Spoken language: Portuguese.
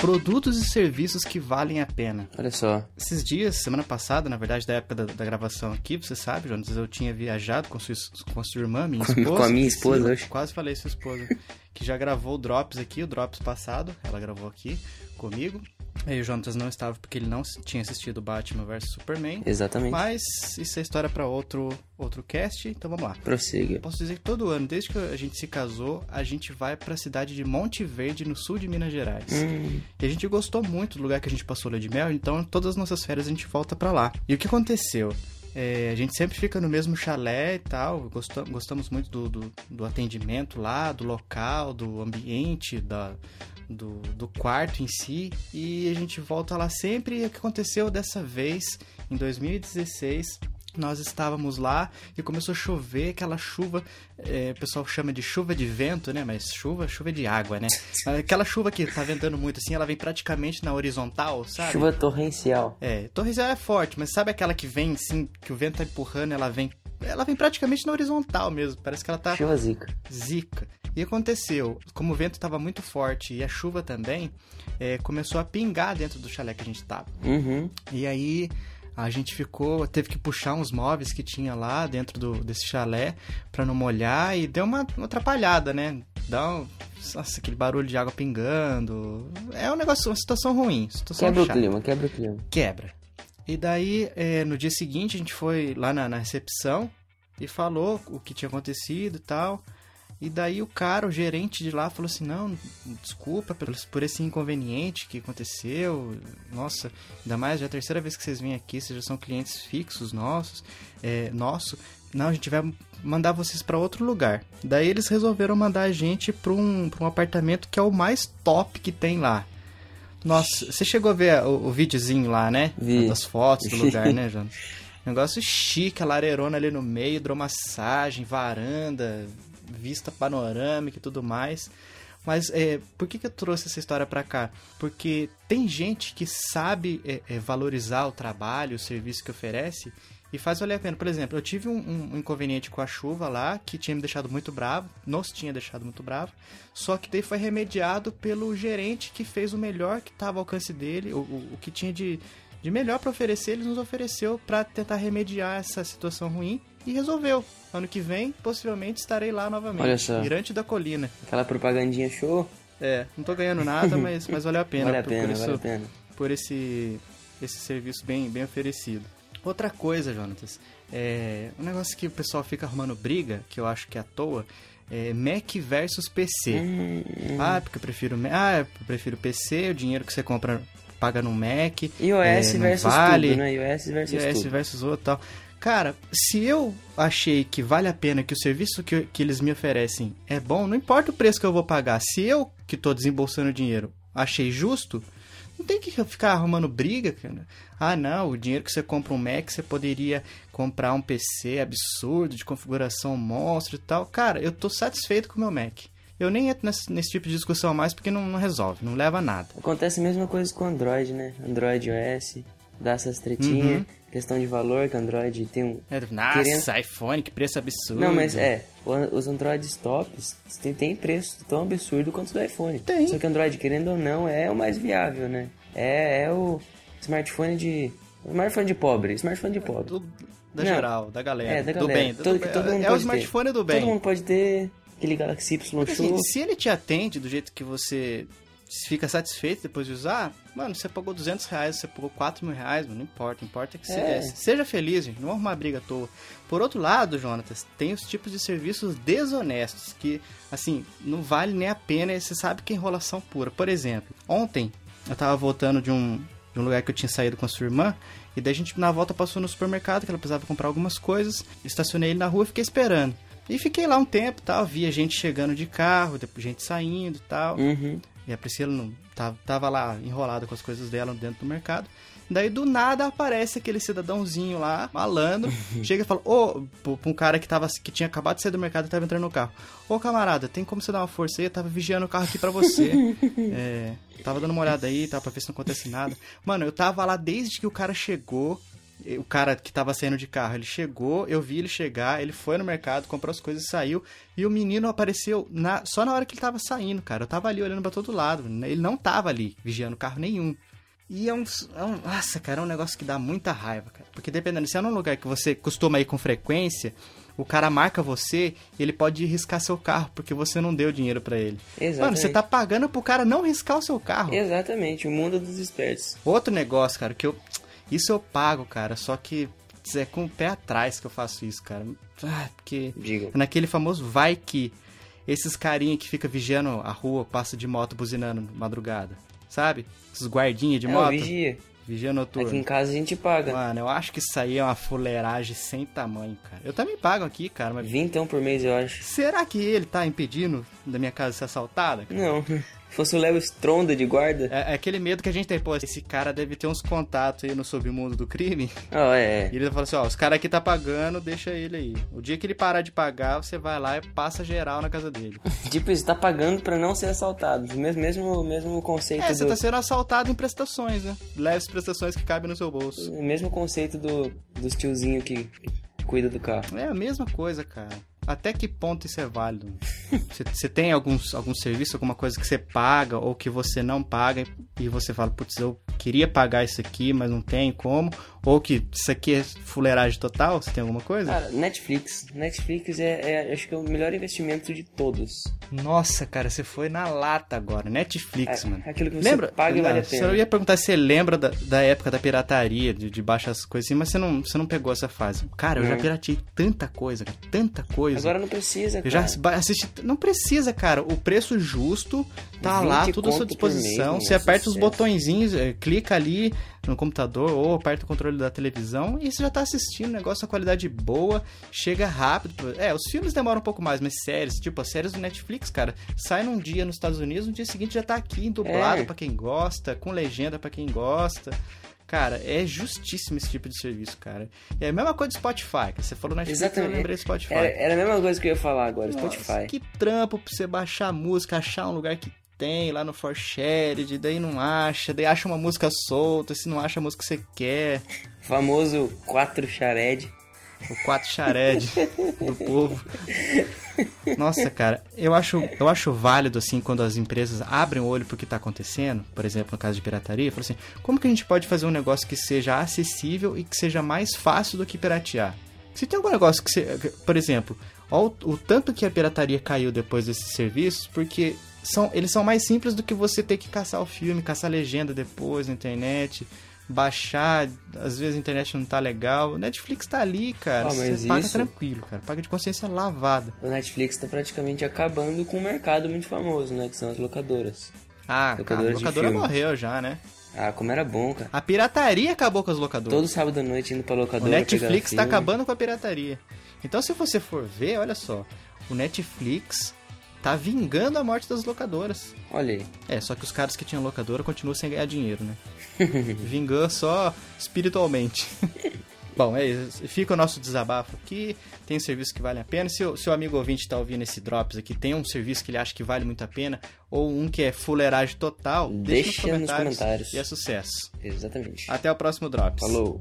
Produtos e serviços que valem a pena. Olha só. Esses dias, semana passada, na verdade, da época da, da gravação aqui, você sabe, Jonas, eu tinha viajado com sua, com a sua irmã, minha esposa. com a minha esposa Sim. Quase falei sua esposa. Que já gravou o Drops aqui, o Drops passado. Ela gravou aqui comigo. Aí o Jonas não estava porque ele não tinha assistido Batman vs Superman. Exatamente. Mas isso é história para outro, outro cast, então vamos lá. Prossiga. Posso dizer que todo ano, desde que a gente se casou, a gente vai pra cidade de Monte Verde, no sul de Minas Gerais. Hum, E a gente gostou muito do lugar que a gente passou lua de mel, então todas as nossas férias a gente volta pra lá. E o que aconteceu? É, a gente sempre fica no mesmo chalé e tal, gostam- gostamos muito do, do, do atendimento lá, do local, do ambiente, da, do, do quarto em si. E a gente volta lá sempre. E o que aconteceu dessa vez, em 2016, nós estávamos lá e começou a chover, aquela chuva, é, o pessoal chama de chuva de vento, né? Mas chuva, chuva de água, né? Aquela chuva que tá ventando muito assim, ela vem praticamente na horizontal, sabe? chuva torrencial. É, torrencial é forte, mas sabe aquela que vem assim, que o vento tá empurrando, ela vem. Ela vem praticamente na horizontal mesmo. Parece que ela tá Chuva zica. zica. E aconteceu, como o vento estava muito forte e a chuva também, é, começou a pingar dentro do chalé que a gente tava. Uhum. E aí a gente ficou, teve que puxar uns móveis que tinha lá dentro do, desse chalé pra não molhar e deu uma, uma atrapalhada, né? Dá um, nossa, aquele barulho de água pingando. É um negócio, uma situação ruim, situação Quebra o chata. clima, quebra o clima. Quebra. E daí, é, no dia seguinte, a gente foi lá na, na recepção e falou o que tinha acontecido e tal. E daí o cara, o gerente de lá, falou assim: Não, desculpa por, esse inconveniente que aconteceu. Nossa, ainda mais já é a terceira vez que vocês vêm aqui, vocês já são clientes fixos nossos. É, nosso. Não, a gente vai mandar vocês para outro lugar. Daí eles resolveram mandar a gente para um, pra um apartamento que é o mais top que tem lá. Nossa, você chegou a ver o, o videozinho lá, né? Vi. Das fotos do lugar, né, Jonas? Negócio chique, a lareirona ali no meio, hidromassagem, varanda, vista panorâmica e tudo mais. Mas é, por que, que eu trouxe essa história pra cá? Porque tem gente que sabe é, é, valorizar o trabalho, o serviço que oferece e faz valer a pena. Por exemplo, eu tive um, um inconveniente com a chuva lá que tinha me deixado muito bravo, nos tinha deixado muito bravo, só que daí foi remediado pelo gerente que fez o melhor que estava ao alcance dele, o, o, o que tinha de, de melhor para oferecer, ele nos ofereceu para tentar remediar essa situação ruim e resolveu. Ano que vem, possivelmente estarei lá novamente. Olha só. Mirante da Colina. Aquela propagandinha show. É, não tô ganhando nada, mas, mas valeu a pena. vale a por, pena, por isso, vale a pena. por esse, esse serviço bem, bem oferecido. Outra coisa, Jonatas, é um negócio que o pessoal fica arrumando briga, que eu acho que é à toa, é Mac versus PC. Hum, Ah, porque eu prefiro, ah, eu prefiro PC, o dinheiro que você compra paga no Mac. iOS é, versus vale, tudo, né? iOS versus iOS tudo. versus outro e tal. Cara, se eu achei que vale a pena, que o serviço que, que eles me oferecem é bom, não importa o preço que eu vou pagar. Se eu, que tô desembolsando dinheiro, achei justo, não tem que ficar arrumando briga, cara. Ah, não, o dinheiro que você compra um Mac, você poderia comprar um PC absurdo, de configuração monstro e tal. Cara, eu tô satisfeito com o meu Mac. Eu nem entro nesse, nesse tipo de discussão mais porque não, não resolve, não leva a nada. Acontece a mesma coisa com Android, né? Android OS, dá essas tretinhas. Uhum. Questão de valor, que Android tem um. É, Nossa, Querendo- iPhone, que preço absurdo. Não, mas é, o- os Androids tops tem, tem preço tão absurdo quanto os do iPhone. Tem. Só que Android, querendo ou não, é o mais viável, né? É, é o smartphone de. o Smartphone de pobre, smartphone de pobre. Do- da Não. geral, da galera. É, da do galera. bem. do- Todo- que todo mundo é o smartphone ter. do bem. Todo mundo pode ter aquele Galaxy Y assim, Show. se ele te atende do jeito que você fica satisfeito depois de usar, mano, você pagou 200 reais, você pagou 4 mil reais, mano, não importa. Importa que você É. seja feliz, gente. Não arrumar briga à toa. Por outro lado, Jonatas, tem os tipos de serviços desonestos que, assim, não vale nem a pena e você sabe que é enrolação pura. Por exemplo, ontem eu tava voltando de um, de um lugar que eu tinha saído com a sua irmã e daí a gente na volta passou no supermercado que ela precisava comprar algumas coisas, estacionei ele na rua e fiquei esperando. E fiquei lá um tempo, tal, via gente chegando de carro, depois gente saindo e tal. Uhum. E a Priscila não, tava, tava lá enrolada com as coisas dela dentro do mercado. Daí do nada aparece aquele cidadãozinho lá, malandro, chega e fala: Ô, pro- pra um cara que, tava, que tinha acabado de sair do mercado e tava entrando no carro: Ô camarada, tem como você dar uma força aí? Eu tava vigiando o carro aqui pra você. é, tava dando uma olhada aí, tá, pra ver se não acontece nada. Mano, eu tava lá desde que o cara chegou. O cara que tava saindo de carro, ele chegou, eu vi ele chegar, ele foi no mercado, comprou as coisas e saiu. E o menino apareceu na, só na hora que ele tava saindo, cara. Eu tava ali olhando pra todo lado. Ele não tava ali vigiando carro nenhum. E é um, é um. Nossa, cara, é um negócio que dá muita raiva, cara. Porque dependendo, se é num lugar que você costuma ir com frequência, o cara marca você e ele pode riscar seu carro, porque você não deu dinheiro para ele. Exatamente. Mano, você tá pagando pro cara não riscar o seu carro. Exatamente, o mundo dos espertos. Outro negócio, cara, que eu. Isso eu pago, cara, só que é com o pé atrás que eu faço isso, cara. Ah, porque. Diga. Naquele famoso vai que. Esses carinha que fica vigiando a rua, passa de moto buzinando madrugada. Sabe? Esses guardinhas de É, moto. vigia. Vigia noturno. Aqui em casa a gente paga. Mano, eu acho que isso aí é uma fuleiragem sem tamanho, cara. Eu também pago aqui, cara, mas Vintão por mês, eu acho. será que ele tá impedindo da minha casa ser assaltada? cara? Não. Se fosse o Léo Stronda de guarda. É, é aquele medo que a gente tem, pô, esse cara deve ter uns contatos aí no submundo do crime. Ó, é. E ele fala assim, ó, os caras aqui tá pagando, deixa ele aí. O dia que ele parar de pagar, você vai lá e passa geral na casa dele. Tipo, isso tá pagando pra não ser assaltado. Mesmo, mesmo, mesmo conceito É, você do. tá sendo assaltado em prestações, né? Leves prestações que cabem no seu bolso. O mesmo conceito do, dos tiozinhos que, que cuida do carro. É a mesma coisa, cara. Até que ponto isso é válido? Você, tem alguns, algum serviço, alguma coisa que você paga ou que você não paga e você fala, putz, eu queria pagar isso aqui, mas não tem como. Ou que isso aqui é fuleiragem total, você tem alguma coisa? Cara, Netflix. Netflix é, é, acho que é o melhor investimento de todos. Nossa, cara, você foi na lata agora. Netflix, É, mano. aquilo que você lembra? paga e vale a pena. Eu ia perguntar se você lembra da, da época da pirataria, de, de baixar as coisas assim, mas você não, você não pegou essa fase. Cara, eu já Não. pirateei tanta coisa, cara, tanta coisa. Agora não precisa, Eu cara. já ba- assisti. Não precisa, cara. O preço justo tá 20 lá, tudo à sua mês, disposição. meu, Você aperta os sucesso. botõezinhos, é, clica ali no computador ou aperta o controle da televisão e você já tá assistindo. O negócio, a qualidade boa, chega rápido. É, os filmes demoram um pouco mais, mas séries, tipo, as séries do Netflix, cara, sai num dia nos Estados Unidos, no dia seguinte já tá aqui, dublado É. pra quem gosta, com legenda pra quem gosta. Cara, é justíssimo esse tipo de serviço, cara. É a mesma coisa do Spotify, que você falou Netflix, Exatamente. eu lembrei do Spotify. Era, era a mesma coisa que eu ia falar agora, Nossa, Spotify. Que trampo pra você baixar a música, achar um lugar que tem lá no ForShared, daí não acha, daí acha uma música solta, se não acha a música que você quer. Famoso 4 Shared. O 4 Shared do povo. Nossa, cara, eu acho, eu acho válido, assim, quando as empresas abrem o olho pro que tá acontecendo, por exemplo, no caso de pirataria, falam assim, como que a gente pode fazer um negócio que seja acessível e que seja mais fácil do que piratear? Se tem algum negócio que você, por exemplo, o, o tanto que a pirataria caiu depois desses serviços, porque são, eles são mais simples do que você ter que caçar o filme, caçar a legenda depois na internet, baixar, às vezes a internet não tá legal. O Netflix tá ali, cara. Ah, você mas paga isso- tranquilo, cara. Paga de consciência lavada. O Netflix tá praticamente acabando com um mercado muito famoso, né? Que são as locadoras. Ah, cara, a Locadoras locadora morreu já, né? Ah, como era bom, cara. A pirataria acabou com as locadoras. Todo sábado à noite indo pra O locadora Netflix pegar tá filme. acabando com a pirataria. Então, se você for ver, olha só, o Netflix tá vingando a morte das locadoras. Olha aí. É, só que os caras que tinham locadora continuam sem ganhar dinheiro, né? Vingou só espiritualmente. Bom, é isso. Fica o nosso desabafo aqui. Tem um serviço que vale a pena. Se o seu amigo ouvinte está ouvindo esse Drops aqui, tem um serviço que ele acha que vale muito a pena, ou um que é fuleiragem total, deixa, Deixa nos comentários. E é sucesso. Exatamente. Até o próximo Drops. Falou.